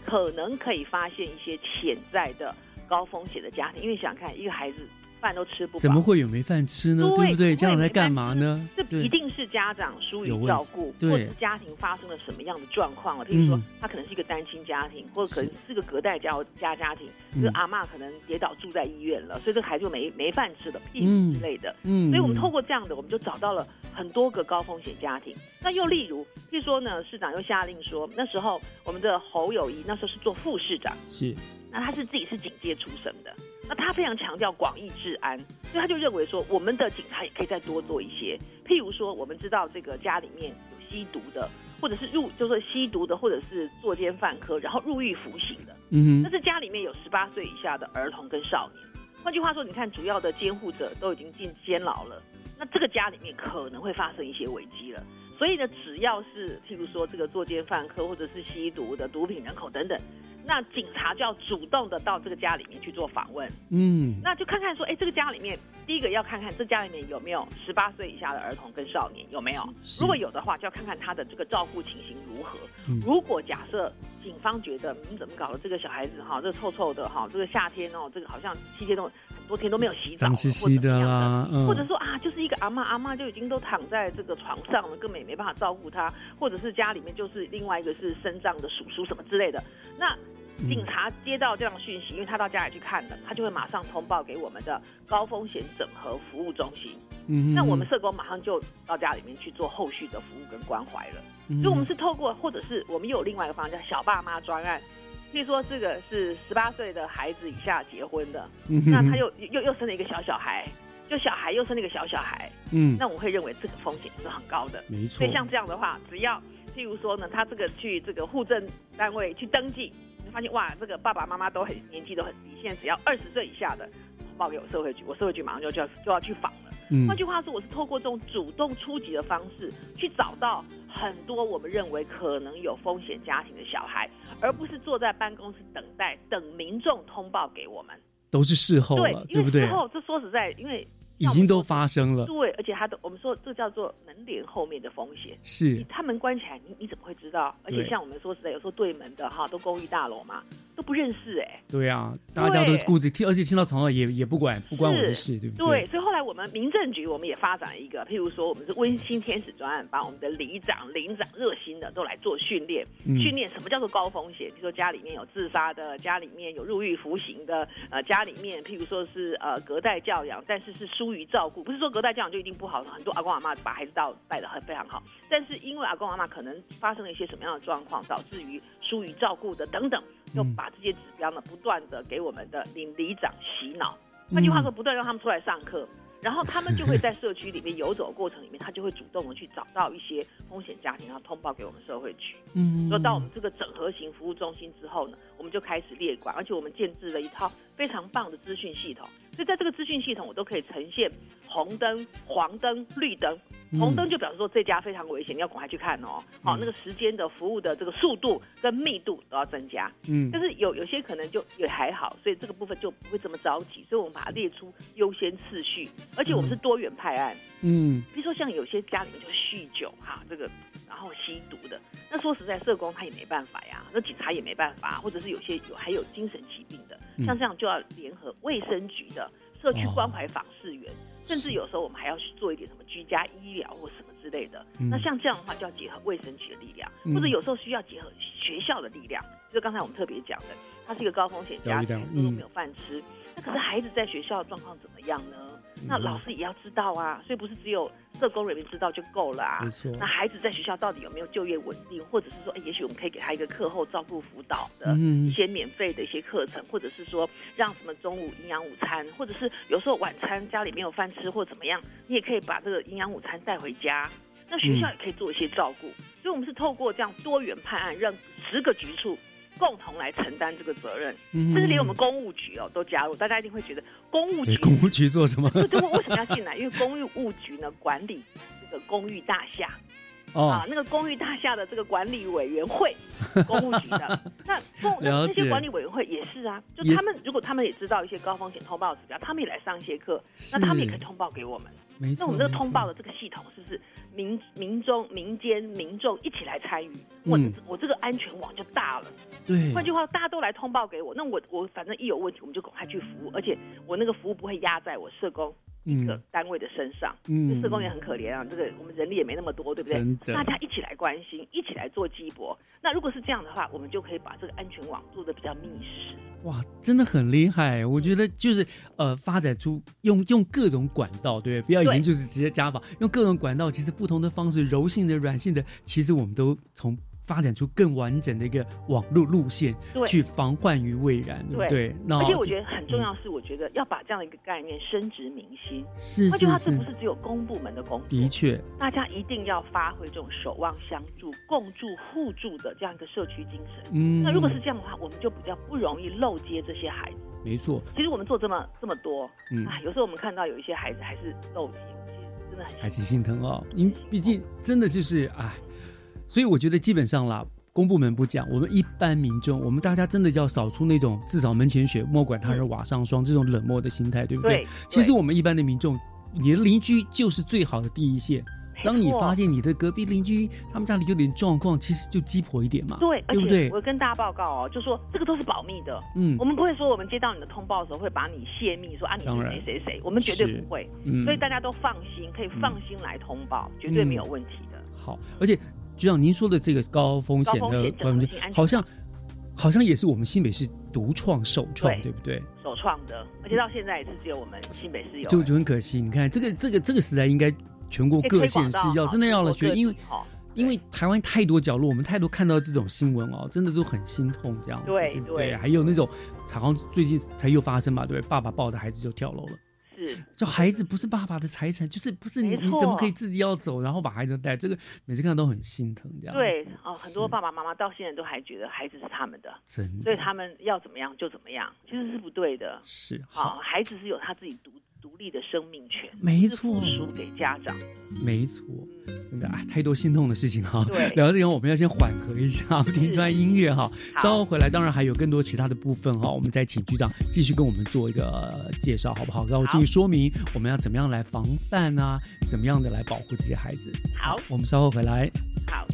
S12: 可能可以发现一些潜在的高风险的家庭。因为想想看，一个孩子饭都吃不饱，
S1: 怎么会有没饭吃呢？
S12: 对
S1: 对不对？家长在干嘛呢？
S12: 这一定是家长疏于照顾，
S1: 对
S12: 或者是家庭发生了什么样的状况了。譬如说
S1: 嗯，
S12: 他可能是一个单亲家庭，或者可能是个隔代家家家庭，
S1: 嗯
S12: 这个阿妈可能跌倒住在医院了，所以这个孩子就没没饭吃了，屁之类的。
S1: 嗯
S12: 所以我们透过这样的，我们就找到了很多个高风险家庭。那又例如，譬如说呢，市长又下令说，那时候我们的侯友谊那时候是做副市长，
S1: 是
S12: 那他是自己是警界出身的，那他非常强调广义治安，所以他就认为说，我们的警察也可以再多做一些。譬如说，我们知道这个家里面有吸毒的，或者是入就是吸毒的，或者是作奸犯科，然后入狱服刑的，
S1: 嗯哼
S12: 但是家里面有十八岁以下的儿童跟少年。换句话说，你看主要的监护者都已经进监牢了，那这个家里面可能会发生一些危机了。所以呢，只要是譬如说这个作奸犯科或者是吸毒的、毒品人口等等，那警察就要主动的到这个家里面去做访问，
S1: 嗯。
S12: 那就看看说，哎，这个家里面第一个要看看这家里面有没有十八岁以下的儿童跟少年有没有，如果有的话，就要看看他的这个照顾情形如何。
S1: 嗯。
S12: 如果假设警方觉得，嗯，怎么搞的这个小孩子哈，这个臭臭的哈，这个夏天哦，这个好像七天都很多天都没有洗澡了，
S1: 脏兮兮的啦，嗯，
S12: 或者说啊，就是一个阿妈，阿妈就已经都躺在这个床上了，根本也没办法照顾他，或者是家里面就是另外一个是身障的叔叔什么之类的。那
S1: 嗯
S12: 警察接到这样讯息，因为他到家里去看了，他就会马上通报给我们的高风险整合服务中心。
S1: 嗯
S12: 那我们社工马上就到家里面去做后续的服务跟关怀了。
S1: 嗯
S12: 所以我们是透过，或者是我们又有另外一个方案叫小爸妈专案。譬如说，这个是十八岁的孩子以下结婚的，
S1: 嗯
S12: 那他又又又生了一个小小孩，就小孩又生了一个小小孩，
S1: 嗯
S12: 那我们会认为这个风险是很高的。
S1: 没错
S12: 所以像这样的话，只要譬如说呢，他这个去这个户政单位去登记，你发现哇，这个爸爸妈妈都很年纪都很低，现在只要二十岁以下的，报给我社会局，我社会局马上就就要就要去访了。
S1: 嗯
S12: 换句话说，我是透过这种主动出击的方式，去找到很多我们认为可能有风险家庭的小孩，而不是坐在办公室等待，等民众通报给我们。
S1: 都是事后
S12: 对
S1: 了，，对不对
S12: 因为事？后这说实在，因为
S1: 已经都发生了，
S12: 对，而且他的我们说这叫做门帘后面的风险。
S1: 是
S12: 你他门关起来，你你怎么会知道？而且像我们说实在，有时候对门的哈都公寓大楼嘛，都不认识哎、
S1: 对啊，大家都
S12: 对
S1: 顾着听，而且听到吵闹也也不管，不关我的事，对不
S12: 对，所以后来我们民政局我们也发展了一个，譬如说我们是温馨天使专案，把我们的里长、邻长热心的都来做训练，
S1: 嗯。
S12: 训练什么叫做高风险，比如说家里面有自杀的，家里面有入狱服刑的，呃，家里面譬如说是呃隔代教养，但是是疏于照顾，不是说隔代教养就一定不好，很多阿公阿妈把孩子到带的很非常好，但是因为阿公阿妈可能发生了一些什么样的状况，导致于疏于照顾的等等，就把这些指标呢不断的给我们的领里长洗脑。换句话说，不断让他们出来上课。然后他们就会 在社区里面游走的过程里面，他就会主动的去找到一些风险家庭，然后通报给我们社会局。
S1: 嗯，
S12: 说到我们这个整合型服务中心之后呢，我们就开始列管，而且我们建制了一套非常棒的资讯系统。所以在这个资讯系统，我都可以呈现红灯、黄灯、绿灯。红灯就表示说这家非常危险，你要赶快去看哦。好，那个时间的服务的这个速度跟密度都要增加。
S1: 嗯，
S12: 但是有有些可能就也还好，所以这个部分就不会这么着急。所以我们把它列出优先次序，而且我们是多元派案。
S1: 嗯，
S12: 比如说像有些家里面就是酗酒哈，这个然后吸毒的，那说实在，社工他也没办法呀，那警察也没办法，或者是有些有还有精神疾病的，像这样就要联合卫生局的社区关怀访视员。甚至有时候我们还要去做一点什么居家医疗或什么之类的。那像这样的话，就要结合卫生局的力量，或者有时候需要结合学校的力量。就刚才我们特别讲的，他是一个高风险家庭，都没有饭吃。那可是孩子在学校的状况怎么样呢？那老师也要知道啊，所以不是只有社工人员知道就够了啊。
S1: 没错。
S12: 那孩子在学校到底有没有就业稳定，或者是说，哎，也许我们可以给他一个课后照顾辅导的一些免费的一些课程，或者是说让什么中午营养午餐，或者是有时候晚餐家里没有饭吃或怎么样，你也可以把这个营养午餐带回家。那学校也可以做一些照顾。所以我们是透过这样多元判案，让十个局处。共同来承担这个责任，甚至连我们公务局哦都加入。大家一定会觉得公务局，
S1: 公务局做什么？
S12: 对，为什么要进来？因为公务局呢管理这个公寓大厦，啊，那个公寓大厦的这个管理委员会，公务局的。那公那些管理委员会也是啊，就他们如果他们也知道一些高风险通报指标，他们也来上一些课，那他们也可以通报给我们。那我们这个通报的这个系统是不是民民众、民间、民众一起来参与？我我这个安全网就大了。
S1: 对，
S12: 换句话，大家都来通报给我，那我我反正一有问题，我们就赶快去服务，而且我那个服务不会压在我社工一个单位的身上。嗯，社工也很可怜啊，这个我们人力也没那么多，对不对？大家一起来关心，一起来做鸡博。那如果是这样的话，我们就可以把这个安全网做的比较密实。
S1: 哇，真的很厉害！我觉得就是呃，发展出用用各种管道，对，不要以前就是直接家访，用各种管道，其实不同的方式，柔性的、软性的，其实我们都从。发展出更完整的一个网络路线，去防患于未然，对不对？
S12: 而且我觉得很重要是，我觉得要把这样的一个概念深植民心。
S1: 是，
S12: 那句话，这不是只有公部门的工作。
S1: 的确，
S12: 大家一定要发挥这种守望相助、共助互助的这样一个社区精神。嗯，那如果是这样的话，我们就比较不容易漏接这些孩子。
S1: 没错。
S12: 其实我们做这么这么多，嗯，啊，有时候我们看到有一些孩子还是漏接，
S1: 还是心疼哦。因毕竟真的就是哎。所以我觉得基本上啦，公部门不讲，我们一般民众，我们大家真的要扫出那种至少门前雪，莫管他人瓦上霜这种冷漠的心态，对不对？其实我们一般的民众，你的邻居就是最好的第一线。当你发现你的隔壁邻居他们家里有点状况，其实就鸡婆一点嘛。
S12: 对，
S1: 对不对？
S12: 我跟大家报告哦，就说这个都是保密的。嗯，我们不会说我们接到你的通报的时候会把你泄密，说啊你是谁谁谁，我们绝对不会。嗯，所以大家都放心，可以放心来通报，绝对没有问题的。
S1: 好，而且。就像您说的这个高风险的好像好像也是我们新北市独创首创，对不对？
S12: 首创的，而且到现在也是只有我们新北市有，
S1: 就就很可惜。你看这个这个这个时代，应该全国各县市要真的要了学，因为因为台湾太多角落，我们太多看到这种新闻哦，真的都很心痛。这样对对，还有那种好像最近才又发生嘛，对，爸爸抱着孩子就跳楼了。
S12: 是，
S1: 就孩子不是爸爸的财产，就是不是你你怎么可以自己要走，然后把孩子带？这个每次看到都很心疼，这样。
S12: 对哦，很多爸爸妈妈到现在都还觉得孩子是他们的，
S1: 真
S12: 的，所以他们要怎么样就怎么样，其实是不对的。
S1: 是，
S12: 好，孩子是有他自己独。独立的生命权，
S1: 没错，
S12: 输给家长，
S1: 没错，真的啊，太多心痛的事情哈。
S12: 对，
S1: 聊到这个，我们要先缓和一下，听一段音乐哈。稍后回来，当然还有更多其他的部分哈，我们再请局长继续跟我们做一个介绍，好不好？然后继续说明我们要怎么样来防范啊，怎么样的来保护这些孩子。
S12: 好，
S1: 我们稍后回来。
S12: 好。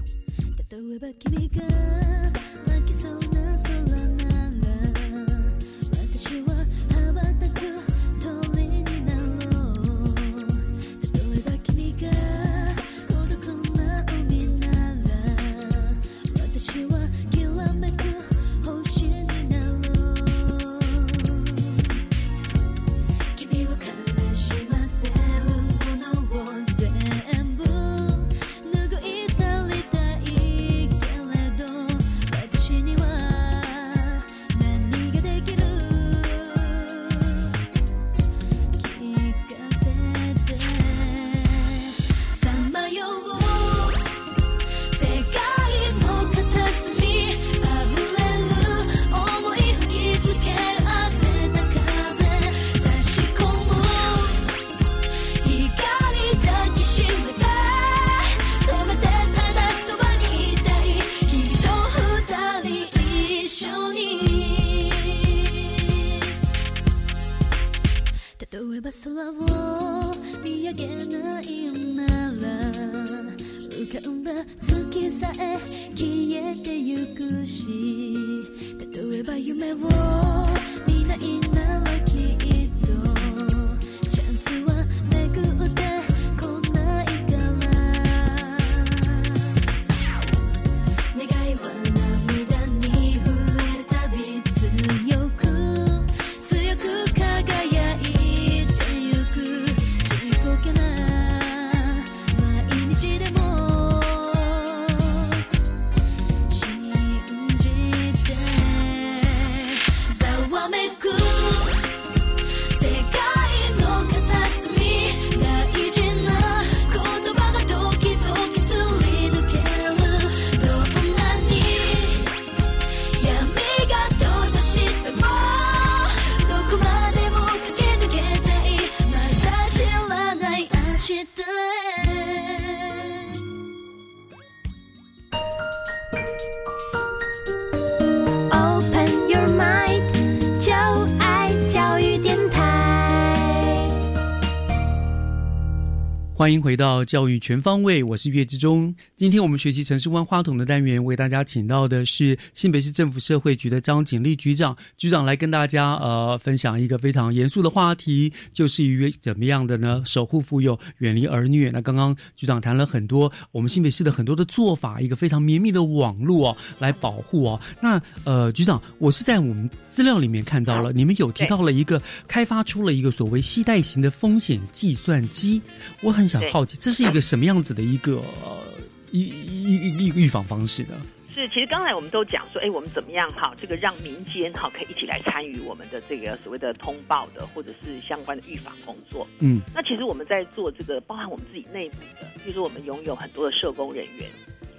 S1: 欢迎回到教育全方位，我是岳志忠。今天我们学习城市万花筒的单元，为大家请到的是新北市政府社会局的张景丽局长。局长来跟大家呃分享一个非常严肃的话题，就是于怎么样的呢守护妇幼，远离儿虐。那刚刚局长谈了很多我们新北市的很多的做法，一个非常绵密的网络哦，来保护哦。那呃，局长，我是在我们资料里面看到了，你们有提到了一个开发出了一个所谓系带型的风险计算机，我很想好奇，这是一个什么样子的一个呃预预预预防方式呢？
S12: 是，其实刚才我们都讲说，哎，我们怎么样哈，这个让民间哈可以一起来参与我们的这个所谓的通报的，或者是相关的预防工作。
S1: 嗯，
S12: 那其实我们在做这个，包含我们自己内部的，比如说我们拥有很多的社工人员，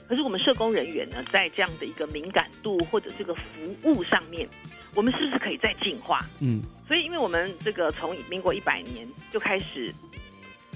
S12: 可是我们社工人员呢，在这样的一个敏感度或者这个服务上面，我们是不是可以再进化？
S1: 嗯
S12: 所以，因为我们这个从民国一百年就开始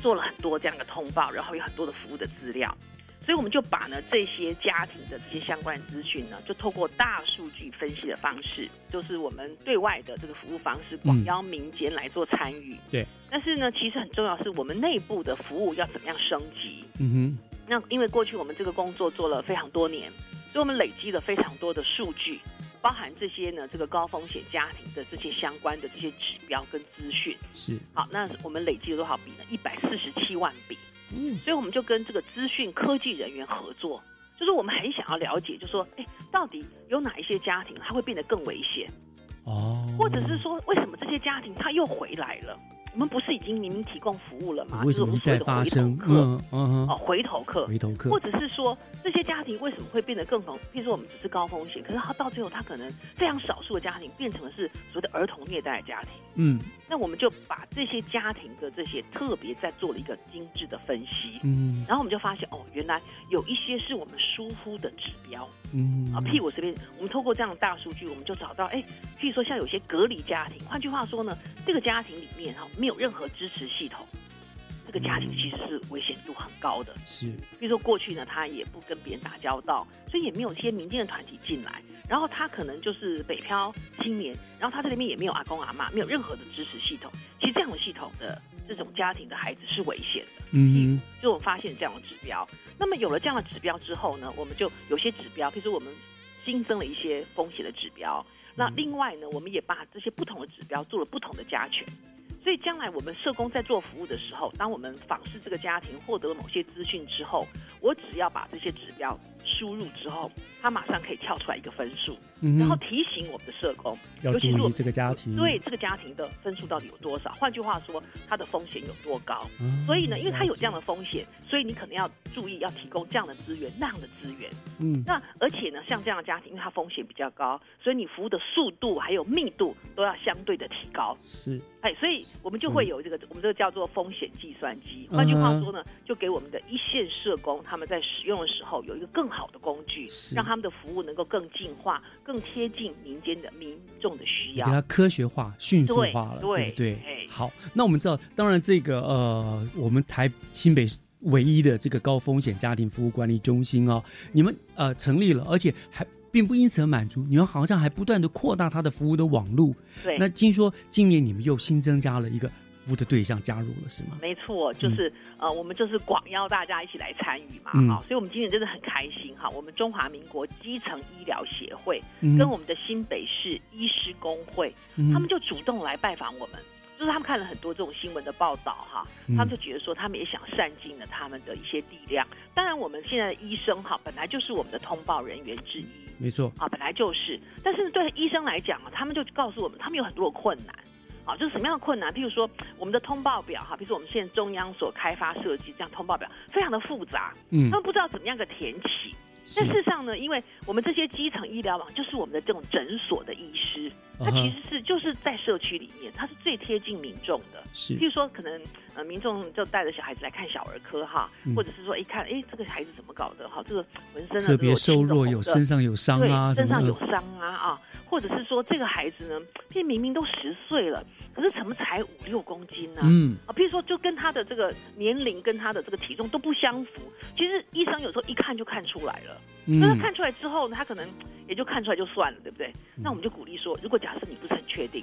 S12: 做了很多这样的通报，然后有很多的服务的资料，所以我们就把呢这些家庭的这些相关资讯呢，就透过大数据分析的方式，就是我们对外的这个服务方式，广邀民间来做参与。
S1: 对，
S12: 但是呢，其实很重要是我们内部的服务要怎么样升级。
S1: 嗯哼。
S12: 那因为过去我们这个工作做了非常多年，所以我们累积了非常多的数据，包含这些呢这个高风险家庭的这些相关的这些指标跟资讯。
S1: 是，
S12: 好，那我们累计了多少笔呢？一百四十七万笔。
S1: 嗯，
S12: 所以我们就跟这个资讯科技人员合作，就是我们很想要了解，就说，哎，到底有哪一些家庭它会变得更危险，
S1: 哦，
S12: 或者是说，为什么这些家庭他又回来了？我们不是已经明明提供服务了吗？
S1: 为
S12: 就是我们
S1: 什么
S12: 所谓的回头
S1: 发生？
S12: 客
S1: 嗯
S12: 哦，回头客，
S1: 回头客
S12: 或者是说这些家庭为什么会变得更红？譬如说我们只是高风险，可是他到最后他可能非常少数的家庭变成了是所谓的儿童虐待的家庭。
S1: 嗯
S12: 那我们就把这些家庭的这些特别再做了一个精致的分析，
S1: 嗯
S12: 然后我们就发现哦，原来有一些是我们疏忽的指标
S1: 嗯
S12: 啊。譬如我随便，我们透过这样的大数据，我们就找到，哎，譬如说像有些隔离家庭，换句话说呢，这个家庭里面哈没有任何支持系统，这个家庭其实是危险度很高的。
S1: 是，
S12: 比如说过去呢，他也不跟别人打交道，所以也没有一些民间的团体进来。然后他可能就是北漂青年，然后他这里面也没有阿公阿妈，没有任何的支持系统。其实这样的系统的这种家庭的孩子是危险的。
S1: 嗯
S12: 就我们发现这样的指标。那么有了这样的指标之后呢，我们就有些指标，譬如说我们新增了一些风险的指标。那另外呢，我们也把这些不同的指标做了不同的加权。所以将来我们社工在做服务的时候，当我们访视这个家庭，获得了某些资讯之后，我只要把这些指标输入之后，它马上可以跳出来一个分数，
S1: 嗯
S12: 然后提醒我们的社工，
S1: 要
S12: 尤其是我们
S1: 注意这个家庭
S12: 对这个家庭的分数到底有多少？换句话说，它的风险有多高？
S1: 嗯
S12: 所以呢，因为它有这样的风险，所以你可能要注意，要提供这样的资源、那样的资源。
S1: 嗯
S12: 那而且呢，像这样的家庭，因为它风险比较高，所以你服务的速度还有密度都要相对的提高。
S1: 是，
S12: 哎，所以我们就会有这个，我们这个叫做风险计算机。
S1: 嗯
S12: 换句话说呢，就给我们的一线社工他们在使用的时候有一个更好的工具，让他们的服务能够更进化、更贴近民间的民众的需要。
S1: 给它科学化、迅速化了，
S12: 对
S1: 不对
S12: 哎？
S1: 好，那我们知道，当然这个呃，我们台新北唯一的这个高风险家庭服务管理中心哦，你们呃成立了，而且还。并不因此而满足，你们好像还不断的扩大它的服务的网路。
S12: 对
S1: 那听说今年你们又新增加了一个服务的对象加入了，是吗？
S12: 没错，就是、呃，我们就是广邀大家一起来参与嘛，
S1: 嗯
S12: 好、所以我们今年真的很开心哈。我们中华民国基层医疗协会、
S1: 嗯
S12: 跟我们的新北市医师工会，
S1: 嗯
S12: 他们就主动来拜访我们。就是他们看了很多这种新闻的报道哈，
S1: 嗯
S12: 他们就觉得说他们也想善尽了他们的一些力量。当然，我们现在的医生哈，本来就是我们的通报人员之一，
S1: 没错，
S12: 啊，本来就是，但是对医生来讲啊，他们就告诉我们，他们有很多的困难。啊，就是什么样的困难？譬如说，我们的通报表哈，比如说我们现在中央所开发设计这样通报表，非常的复杂，
S1: 嗯
S12: 他们不知道怎么样个填起。
S1: 是
S12: 但事实上呢，因为我们这些基层医疗网就是我们的这种诊所的医师，他其实是就是在社区里面，他是最贴近民众的。
S1: 是
S12: 譬如说，可能呃民众就带着小孩子来看小儿科哈，
S1: 嗯
S12: 或者是说一看，哎，这个孩子怎么搞的哈，这个纹身啊
S1: 特别瘦弱，有身上有伤啊，
S12: 对，身上有伤啊啊，或者是说这个孩子呢，明明明都十岁了，可是怎么才五六公斤呢？
S1: 嗯
S12: 啊，譬如说就跟他的这个年龄跟他的这个体重都不相符，其实医生有时候一看就看出来了。
S1: 嗯
S12: 那他看出来之后呢，他可能也就看出来就算了，对不对？
S1: 嗯
S12: 那我们就鼓励说，如果假设你不是很确定，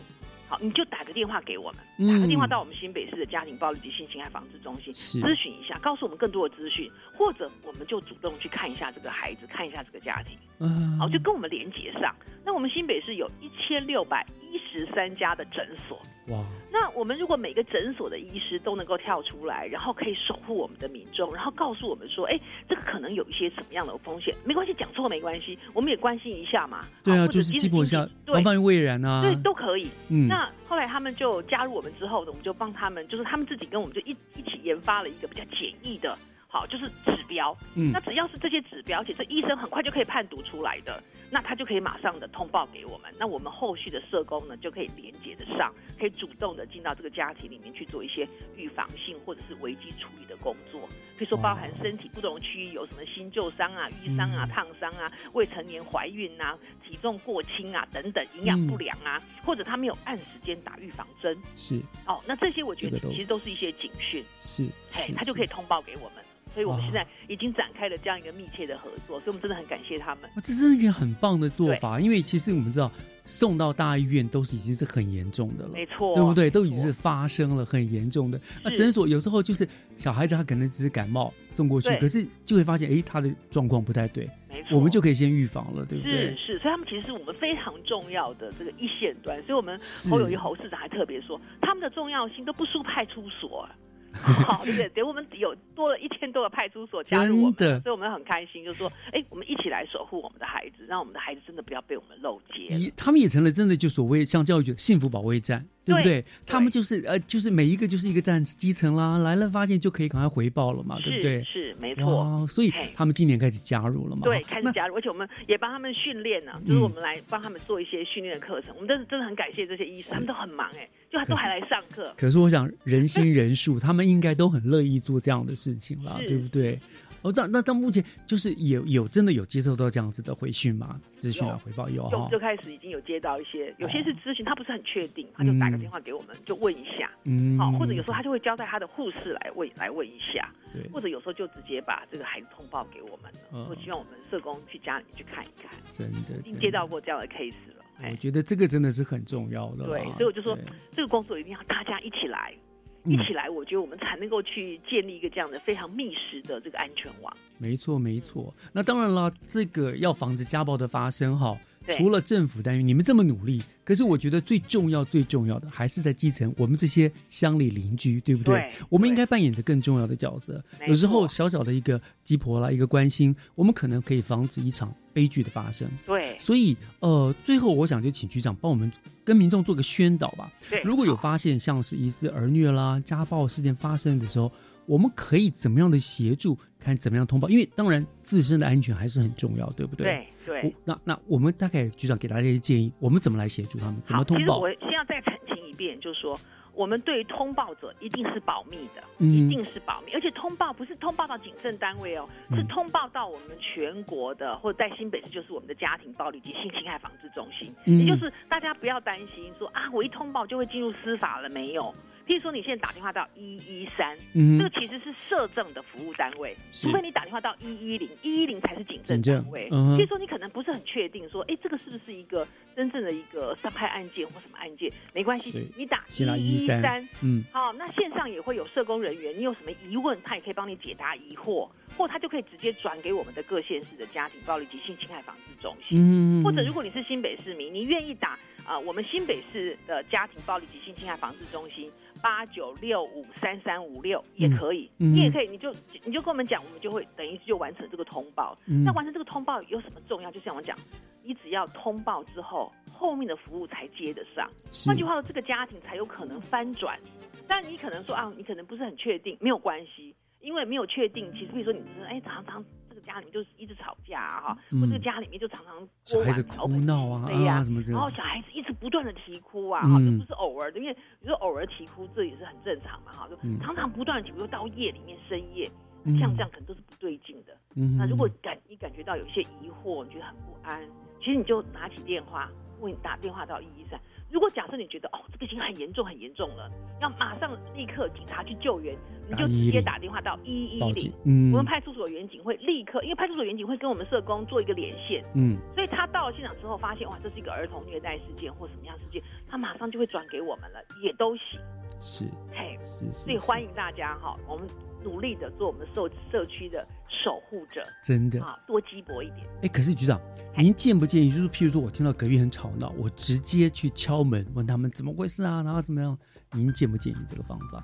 S12: 好，你就打个电话给我们，
S1: 嗯
S12: 打个电话到我们新北市的家庭暴力及性侵害防治中心咨询一下，告诉我们更多的资讯，或者我们就主动去看一下这个孩子，看一下这个家庭。
S1: 嗯
S12: 好，就跟我们连接上。那我们新北市有一千六百一十三家的诊所，
S1: 哇，
S12: 那我们如果每个诊所的医师都能够跳出来，然后可以守护我们的民众，然后告诉我们说，哎，这个可能有一些什么样的风险，没关系，讲错没关系，我们也关心一下嘛。
S1: 对啊，就是
S12: 即使经济
S1: 基本上
S12: 对
S1: 防范于未然啊，
S12: 对，都可以。
S1: 嗯
S12: 那后来他们就加入我们之后呢，我们就帮他们，就是他们自己跟我们就一一起研发了一个比较简易的，好，就是指标。
S1: 嗯
S12: 那只要是这些指标，而且这医生很快就可以判读出来的，那他就可以马上的通报给我们。那我们后续的社工呢，就可以连接得上，可以主动的进到这个家庭里面去做一些预防性或者是危机处理的工作。比如说包含身体不同区域有什么新旧伤啊、瘀伤啊、
S1: 嗯
S12: 烫伤啊、未成年怀孕啊、体重过轻啊等等，营养不良啊，或者他没有按时间打预防针。
S1: 是
S12: 哦，那这些我觉得其实都是一些警讯，
S1: 是
S12: 嘿
S1: 是，，
S12: 他就可以通报给我们。所以我们
S1: 哇
S12: 现在已经展开了这样一个密切的合作，所以我们真的很感谢他们。
S1: 哇这真是一个很棒的做法，因为其实我们知道送到大医院都是已经是很严重的了，
S12: 没错
S1: 对不对？都已经是发生了很严重的。那
S12: 是
S1: 诊所有时候就是小孩子他可能只是感冒送过去，可是就会发现哎他的状况不太对，
S12: 没错
S1: 我们就可以先预防了，对不对
S12: 是？是，所以他们其实是我们非常重要的这个一线端，所以我们侯友谊侯市长还特别说，他们的重要性都不输派出所、啊。好，对不对？等我们有多了一千多个派出所加入我们，所以我们很开心，就说，哎，我们一起来守护我们的孩子，让我们的孩子真的不要被我们漏接。
S1: 也他们也成了真的就所谓像教育幸福保卫战，对不对？
S12: 对
S1: 他们就是呃，就是每一个就是一个站基层啦，来了发现就可以赶快回报了嘛，对不对？
S12: 是是没错
S1: 哇，所以他们今年开始加入了嘛？
S12: 对，开始加入，而且我们也帮他们训练呢、就是
S1: 嗯
S12: 我们来帮他们做一些训练的课程。我们真的真的很感谢这些医生，他们都很忙哎、就还都还来上课。
S1: 可是我想人心人数，他们应该都很乐意做这样的事情啦，
S12: 是
S1: 对不对？哦，那那到目前就是有有真的有接受到这样子的回讯吗？资讯啊，回报有哈
S12: 就就。开始已经有接到一些，有些是咨询，他不是很确定，他就打个电话给我们，就问一下，
S1: 嗯
S12: 好、或者有时候他就会交代他的护士来问来问一下，
S1: 对
S12: 或者有时候就直接把这个孩子通报给我们了，
S1: 嗯
S12: 我希望我们社工去家里面去看一看，
S1: 真的，
S12: 已经接到过这样的 case 了，
S1: 我觉得这个真的是很重要的。
S12: 对，所以我就说这个工作一定要大家一起来。
S1: 嗯
S12: 一起来，我觉得我们才能够去建立一个这样的非常密实的这个安全网。
S1: 没错，没错。那当然了，这个要防止家暴的发生哈，
S12: 对
S1: 除了政府单元，你们这么努力，可是我觉得最重要、最重要的还是在基层，我们这些乡里邻居，对不对？
S12: 对
S1: 我们应该扮演着更重要的角色。有时候小小的一个鸡婆啦，一个关心，我们可能可以防止一场悲剧的发生。
S12: 对
S1: 所以呃，最后我想就请局长帮我们跟民众做个宣导吧。
S12: 对
S1: 如果有发现像是疑似儿虐啦、家暴事件发生的时候，我们可以怎么样的协助？看怎么样通报？因为当然自身的安全还是很重要，对不对？
S12: 对对
S1: 那那我们大概局长给大家一些建议，我们怎么来协助他们？怎么，通报
S12: 其实我？先要再澄清一遍，就是说，我们对于通报者一定是保密的，
S1: 嗯
S12: 一定是保密，而且通报不是通报到警政单位哦，
S1: 嗯
S12: 是通报到我们全国的，或者在新北市就是我们的家庭暴力及性侵害防治中心，
S1: 嗯
S12: 也就是大家不要担心说啊，我一通报就会进入司法了，没有。譬譬如说你现在打电话到一一三，
S1: 嗯哼。
S12: 这个其实是社政的服务单位，除非你打电话到一一零，一一零才是警政单位。
S1: 嗯哼。
S12: 所以说你可能不是很确定说，哎，这个是不是一个真正的一个伤害案件或什么案件？没关系，你打一
S1: 113
S12: 三，
S1: 嗯。
S12: 好，那线上也会有社工人员，你有什么疑问，他也可以帮你解答疑惑，或他就可以直接转给我们的各县市的家庭暴力及性侵害防治中心。
S1: 嗯
S12: 或者如果你是新北市民，你愿意打啊、呃我们新北市的家庭暴力及性侵害防治中心八九六五三三五六也可以，你也可以，你就你就跟我们讲，我们就会等于就完成这个通报。
S1: 嗯
S12: 那完成这个通报有什么重要？就像我讲，你只要通报之后，后面的服务才接得上。换句话说，这个家庭才有可能翻转。但你可能说啊，你可能不是很确定，没有关系，因为没有确定。其实比如说你是哎，常常这个家里面就是一直吵架啊，哈、
S1: 嗯。
S12: 或这个家里面就常常
S1: 小孩子哭闹啊
S12: 对呀、
S1: 啊什么之类的
S12: 然后小孩子一直不断的啼哭啊，哈、
S1: 嗯。
S12: 这不是偶尔的，因为你说偶尔啼哭这也是很正常嘛，哈，就
S1: 嗯。
S12: 常常不断的啼哭，到夜里面深夜，
S1: 嗯。
S12: 像这样可能都是不对劲的。
S1: 嗯。
S12: 那如果感你感觉到有些疑惑，你觉得很不安，其实你就拿起电话，问打电话到一一三。如果假设你觉得哦这个已经很严重很严重了，要马上立刻警察去救援，你就直接打电话到一一零我们派出所员警会立刻，因为派出所员警会跟我们社工做一个连线，
S1: 嗯
S12: 所以他到了现场之后，发现哇，这是一个儿童虐待事件或什么样事件，他马上就会转给我们了，也都行。
S1: 是
S12: 嘿，
S1: 是是
S12: 所以欢迎大家哈，我们努力的做我们社社区的守护者，
S1: 真的
S12: 啊，多鸡薄一点。
S1: 哎，可是局长，您建不建议，就是譬如说我听到隔壁很吵闹，我直接去敲门问他们怎么回事啊，然后怎么样？您建不建议这个方法？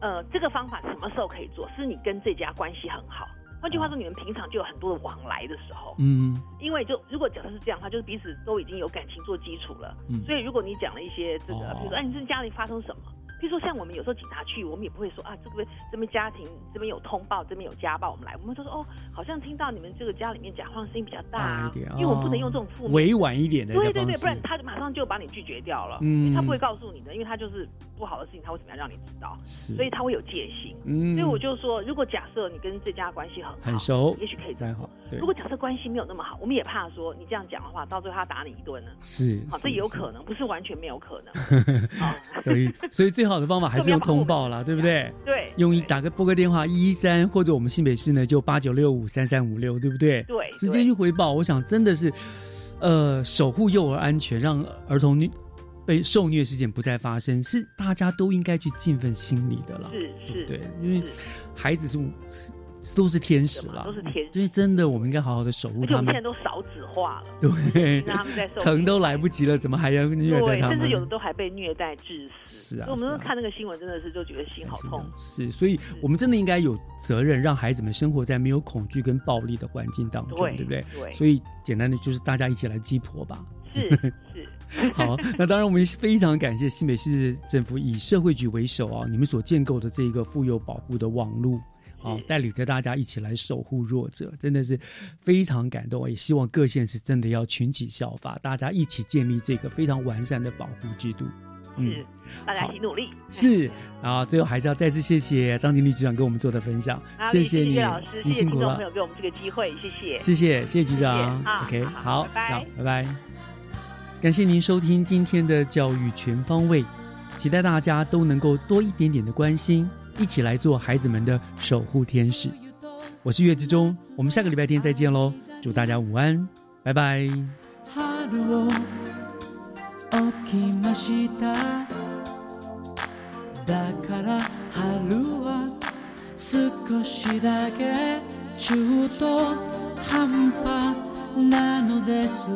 S12: 呃，这个方法什么时候可以做？是你跟这家关系很好。换句话说，你们平常就有很多的往来的时候，
S1: 嗯
S12: 因为就如果假设是这样的话，就是彼此都已经有感情做基础了。
S1: 嗯
S12: 所以如果你讲了一些这个，
S1: 哦
S12: 比如说，哎，你这家里发生什么？比如说像我们有时候警察去，我们也不会说啊，这个这边家庭这边有通报，这边有家暴，我们来，我们就说哦，好像听到你们这个家里面讲话声音比较大、啊
S1: 一点，
S12: 因为我们不能
S1: 哦
S12: 用这种负面
S1: 委婉一点的
S12: 对对对，不然他马上就把你拒绝掉了。
S1: 嗯
S12: 他不会告诉你的，因为他就是不好的事情，他为什么要让你知道？
S1: 是
S12: 所以他会有戒心。
S1: 嗯
S12: 所以我就说，如果假设你跟这家关系很好，
S1: 很熟
S12: 也许可以这样
S1: 再好
S12: 如果假设关系没有那么好，我们也怕说你这样讲的话，到最后他打你一顿呢。
S1: 是
S12: 好，这也有可能，不是完全没有可能。
S1: 所以，所以最好的方法还是用通报啦，对不对？
S12: 对
S1: 用一打个拨个电话一一三，或者我们新北市呢就八九六五三三五六，对不对？
S12: 对
S1: 直接去回报。我想真的是，呃，守护幼儿安全，让儿童虐被受虐事件不再发生，是大家都应该去尽份心力的啦，
S12: 是是，
S1: 对，因为孩子是是都是天使啦，
S12: 都是天使
S1: 所以真的我们应该好好的守护他们
S12: 我们现在。都少子化了，
S1: 对
S12: 让他们在受，
S1: 疼都来不及了，怎么还要虐待，他们？
S12: 甚至有的都还被虐待致死。
S1: 是啊
S12: 我们
S1: 是啊
S12: 看那个新闻，真的是就觉得心好痛。
S1: 是，所以我们真的应该有责任，让孩子们生活在没有恐惧跟暴力的环境当中，
S12: 对
S1: 对不对？
S12: 对
S1: 所以简单的就是大家一起来鸡婆吧。
S12: 是 是。
S1: 好，那当然我们非常感谢新北市政府以社会局为首啊，你们所建构的这个妇幼保护的网路。啊，带领着大家一起来守护弱者，真的是非常感动。也希望各县市真的要群起效法，大家一起建立这个非常完善的保护制度。嗯，
S12: 大家一起努力。
S1: 是，然后最后还是要再次谢谢张经理局长跟我们做的分享，
S12: 谢
S1: 谢你，
S12: 谢谢老师，谢
S1: 您辛苦了
S12: 谢听众朋，友给我们这个机会，谢谢，
S1: 谢谢谢谢局长
S12: 啊
S1: ，OK，好，
S12: 拜拜
S1: 好，拜拜。感谢您收听今天的教育全方位，期待大家都能够多一点点的关心，一起来做孩子们的守护天使。我是岳志忠，我们下个礼拜天再见喽，祝大家午安，拜拜。
S13: 春を起きましただから春は少しだけ中途半端なのです